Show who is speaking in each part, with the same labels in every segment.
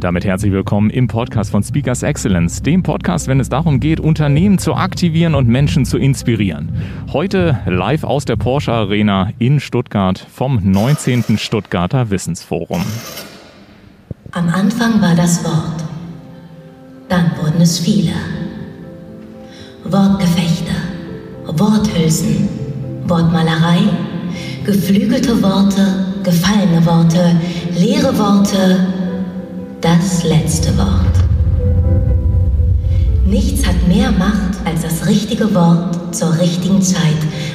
Speaker 1: Und damit herzlich willkommen im Podcast von Speakers Excellence, dem Podcast, wenn es darum geht, Unternehmen zu aktivieren und Menschen zu inspirieren. Heute live aus der Porsche Arena in Stuttgart vom 19. Stuttgarter Wissensforum.
Speaker 2: Am Anfang war das Wort, dann wurden es viele. Wortgefechte, Worthülsen, Wortmalerei, geflügelte Worte, gefallene Worte, leere Worte, das letzte Wort. Nichts hat mehr Macht als das richtige Wort zur richtigen Zeit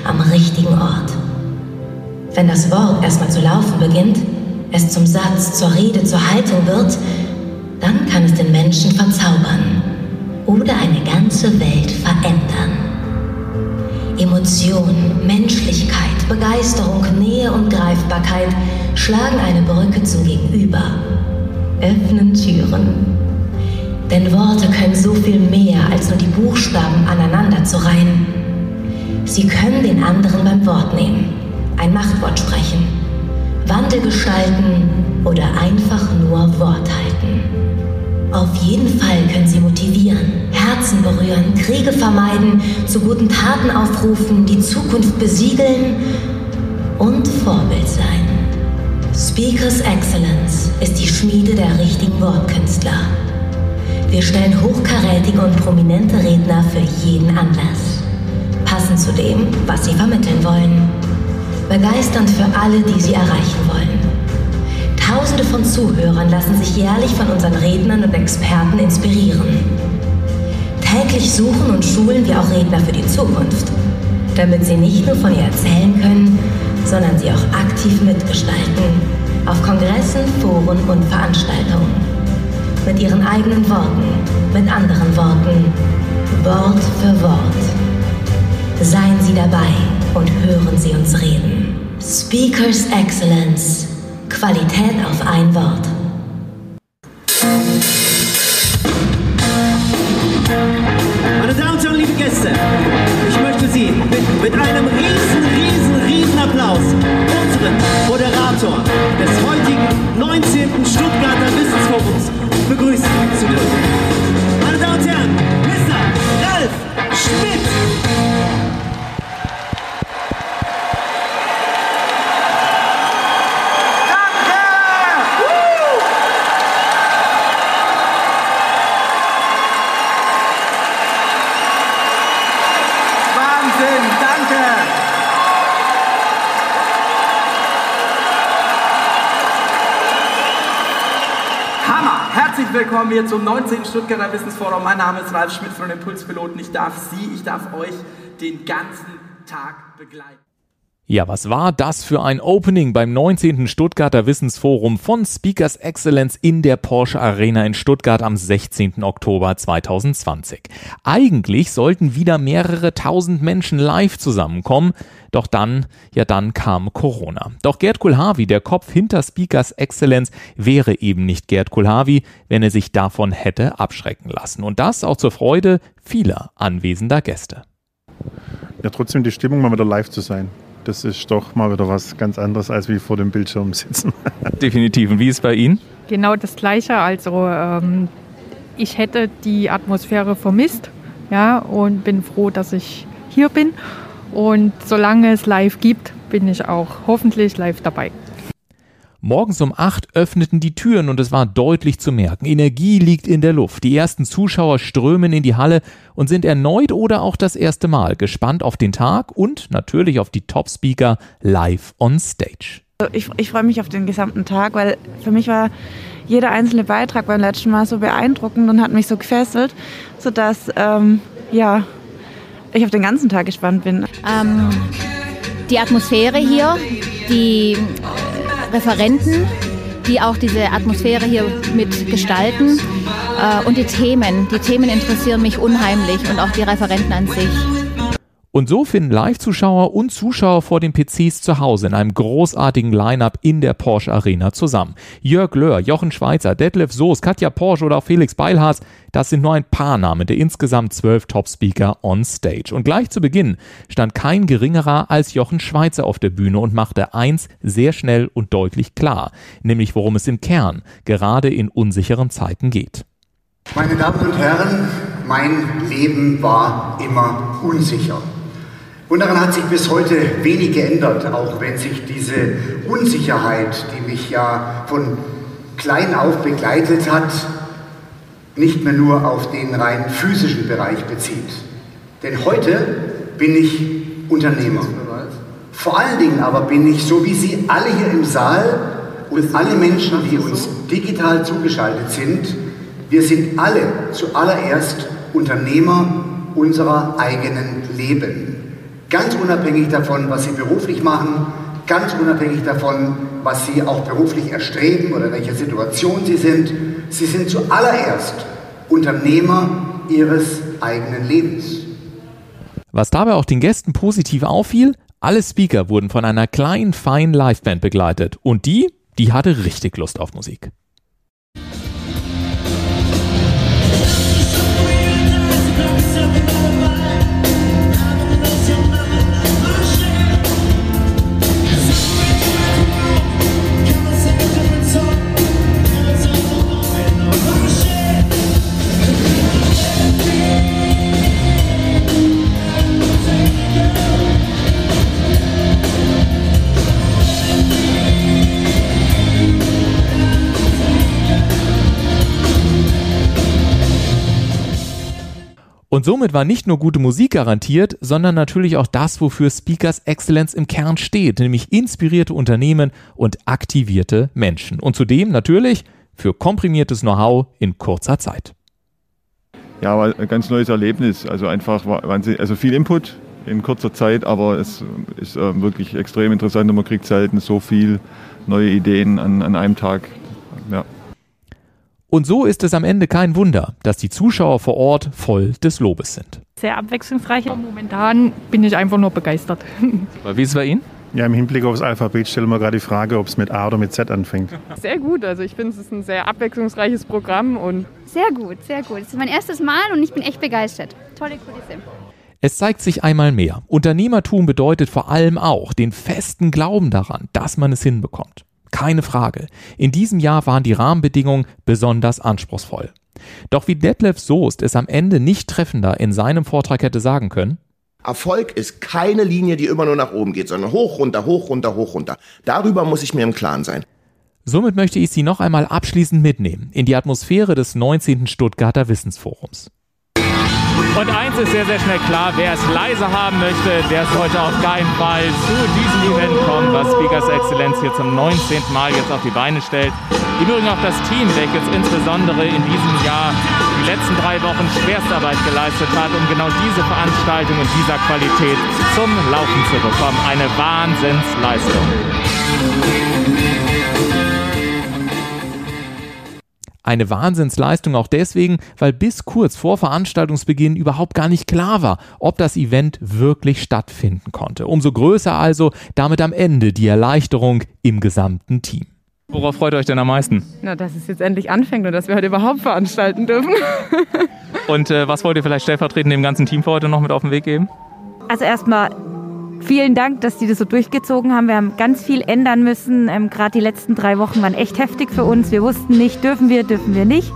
Speaker 2: am richtigen Ort. Wenn das Wort erstmal zu laufen beginnt, es zum Satz, zur Rede, zur Haltung wird, dann kann es den Menschen verzaubern oder eine ganze Welt verändern. Emotion, Menschlichkeit, Begeisterung, Nähe und Greifbarkeit schlagen eine Brücke zum Gegenüber öffnen Türen. Denn Worte können so viel mehr als nur die Buchstaben aneinander zu reihen. Sie können den anderen beim Wort nehmen, ein Machtwort sprechen, Wandel gestalten oder einfach nur Wort halten. Auf jeden Fall können sie motivieren, Herzen berühren, Kriege vermeiden, zu guten Taten aufrufen, die Zukunft besiegeln und Vorbild sein. Speakers Excellence ist die Schmiede der richtigen Wortkünstler. Wir stellen hochkarätige und prominente Redner für jeden Anlass. Passend zu dem, was sie vermitteln wollen. Begeisternd für alle, die sie erreichen wollen. Tausende von Zuhörern lassen sich jährlich von unseren Rednern und Experten inspirieren. Täglich suchen und schulen wir auch Redner für die Zukunft, damit sie nicht nur von ihr erzählen können, sondern sie auch aktiv mitgestalten. Auf Kongressen, Foren und Veranstaltungen. Mit ihren eigenen Worten, mit anderen Worten, Wort für Wort. Seien Sie dabei und hören Sie uns reden. Speakers Excellence. Qualität auf ein Wort.
Speaker 3: Meine Damen und Herren, liebe Gäste, ich möchte Sie mit, mit einem riesen, riesen, riesen Applaus unseren Moderator
Speaker 4: willkommen hier zum 19. Stuttgarter Wissensforum. Mein Name ist Ralf Schmidt von Impulspiloten. Ich darf Sie, ich darf euch den ganzen Tag begleiten.
Speaker 1: Ja, was war das für ein Opening beim 19. Stuttgarter Wissensforum von Speakers Excellence in der Porsche Arena in Stuttgart am 16. Oktober 2020. Eigentlich sollten wieder mehrere tausend Menschen live zusammenkommen, doch dann, ja dann kam Corona. Doch Gerd Kulhavi, der Kopf hinter Speakers Excellence, wäre eben nicht Gerd Kulhavi, wenn er sich davon hätte abschrecken lassen. Und das auch zur Freude vieler anwesender Gäste.
Speaker 5: Ja, trotzdem die Stimmung mal wieder live zu sein. Das ist doch mal wieder was ganz anderes, als wie vor dem Bildschirm sitzen.
Speaker 1: Definitiv. Und wie ist es bei Ihnen?
Speaker 6: Genau das Gleiche. Also ähm, ich hätte die Atmosphäre vermisst, ja, und bin froh, dass ich hier bin. Und solange es live gibt, bin ich auch hoffentlich live dabei.
Speaker 1: Morgens um 8 öffneten die Türen und es war deutlich zu merken. Energie liegt in der Luft. Die ersten Zuschauer strömen in die Halle und sind erneut oder auch das erste Mal gespannt auf den Tag und natürlich auf die Top-Speaker live on stage.
Speaker 7: Also Ich, ich freue mich auf den gesamten Tag, weil für mich war jeder einzelne Beitrag beim letzten Mal so beeindruckend und hat mich so gefesselt, sodass ähm, ja, ich auf den ganzen Tag gespannt bin.
Speaker 8: Ähm, die Atmosphäre hier, die Referenten, die auch diese Atmosphäre hier mitgestalten. Äh, und die Themen, die Themen interessieren mich unheimlich und auch die Referenten an sich.
Speaker 1: Und so finden Live-Zuschauer und Zuschauer vor den PCs zu Hause in einem großartigen Line-Up in der Porsche Arena zusammen. Jörg Löhr, Jochen Schweizer, Detlef Soos, Katja Porsche oder auch Felix Beilharz, das sind nur ein paar Namen der insgesamt zwölf Top-Speaker on Stage. Und gleich zu Beginn stand kein geringerer als Jochen Schweizer auf der Bühne und machte eins sehr schnell und deutlich klar, nämlich worum es im Kern gerade in unsicheren Zeiten geht.
Speaker 9: Meine Damen und Herren, mein Leben war immer unsicher. Und daran hat sich bis heute wenig geändert, auch wenn sich diese Unsicherheit, die mich ja von klein auf begleitet hat, nicht mehr nur auf den rein physischen Bereich bezieht. Denn heute bin ich Unternehmer. Vor allen Dingen aber bin ich, so wie Sie alle hier im Saal und alle Menschen, die uns digital zugeschaltet sind, wir sind alle zuallererst Unternehmer unserer eigenen Leben. Ganz unabhängig davon, was Sie beruflich machen, ganz unabhängig davon, was Sie auch beruflich erstreben oder in welcher Situation Sie sind. Sie sind zuallererst Unternehmer Ihres eigenen Lebens.
Speaker 1: Was dabei auch den Gästen positiv auffiel, alle Speaker wurden von einer kleinen, feinen Liveband begleitet und die, die hatte richtig Lust auf Musik. Und somit war nicht nur gute Musik garantiert, sondern natürlich auch das, wofür Speakers Excellence im Kern steht, nämlich inspirierte Unternehmen und aktivierte Menschen. Und zudem natürlich für komprimiertes Know-how in kurzer Zeit.
Speaker 5: Ja, war ein ganz neues Erlebnis. Also einfach also viel Input in kurzer Zeit, aber es ist äh, wirklich extrem interessant und man kriegt selten so viel neue Ideen an, an einem Tag. Ja.
Speaker 1: Und so ist es am Ende kein Wunder, dass die Zuschauer vor Ort voll des Lobes sind.
Speaker 6: Sehr abwechslungsreich. Momentan bin ich einfach nur begeistert.
Speaker 1: Wie ist es bei Ihnen?
Speaker 5: Ja, im Hinblick aufs Alphabet stellen wir gerade die Frage, ob es mit A oder mit Z anfängt.
Speaker 6: Sehr gut. Also ich finde, es ist ein sehr abwechslungsreiches Programm und
Speaker 10: sehr gut, sehr gut. Es ist mein erstes Mal und ich bin echt begeistert. Tolle Kulisse.
Speaker 1: Es zeigt sich einmal mehr. Unternehmertum bedeutet vor allem auch den festen Glauben daran, dass man es hinbekommt. Keine Frage. In diesem Jahr waren die Rahmenbedingungen besonders anspruchsvoll. Doch wie Detlef Soest es am Ende nicht treffender in seinem Vortrag hätte sagen können,
Speaker 11: Erfolg ist keine Linie, die immer nur nach oben geht, sondern hoch, runter, hoch, runter, hoch, runter. Darüber muss ich mir im Klaren sein.
Speaker 1: Somit möchte ich Sie noch einmal abschließend mitnehmen in die Atmosphäre des 19. Stuttgarter Wissensforums.
Speaker 12: Und eins ist sehr, sehr schnell klar, wer es leise haben möchte, der heute auf keinen Fall zu diesem Event kommen, was Speakers Excellence hier zum 19. Mal jetzt auf die Beine stellt. Im Übrigen auch das Team, welches insbesondere in diesem Jahr die letzten drei Wochen Schwerstarbeit geleistet hat, um genau diese Veranstaltung in dieser Qualität zum Laufen zu bekommen. Eine Wahnsinnsleistung.
Speaker 1: Eine Wahnsinnsleistung auch deswegen, weil bis kurz vor Veranstaltungsbeginn überhaupt gar nicht klar war, ob das Event wirklich stattfinden konnte. Umso größer also damit am Ende die Erleichterung im gesamten Team.
Speaker 12: Worauf freut ihr euch denn am meisten?
Speaker 6: Na, dass es jetzt endlich anfängt und dass wir heute überhaupt veranstalten dürfen.
Speaker 12: und äh, was wollt ihr vielleicht stellvertretend dem ganzen Team für heute noch mit auf den Weg geben?
Speaker 8: Also erstmal Vielen Dank, dass die das so durchgezogen haben. Wir haben ganz viel ändern müssen. Ähm, Gerade die letzten drei Wochen waren echt heftig für uns. Wir wussten nicht, dürfen wir, dürfen wir nicht.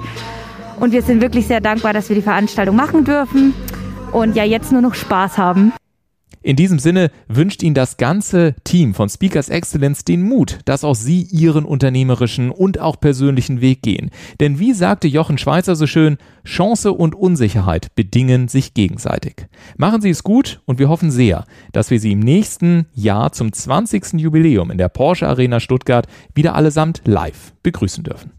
Speaker 8: Und wir sind wirklich sehr dankbar, dass wir die Veranstaltung machen dürfen und ja jetzt nur noch Spaß haben.
Speaker 1: In diesem Sinne wünscht Ihnen das ganze Team von Speakers Excellence den Mut, dass auch Sie Ihren unternehmerischen und auch persönlichen Weg gehen. Denn wie sagte Jochen Schweizer so schön, Chance und Unsicherheit bedingen sich gegenseitig. Machen Sie es gut und wir hoffen sehr, dass wir Sie im nächsten Jahr zum 20. Jubiläum in der Porsche Arena Stuttgart wieder allesamt live begrüßen dürfen.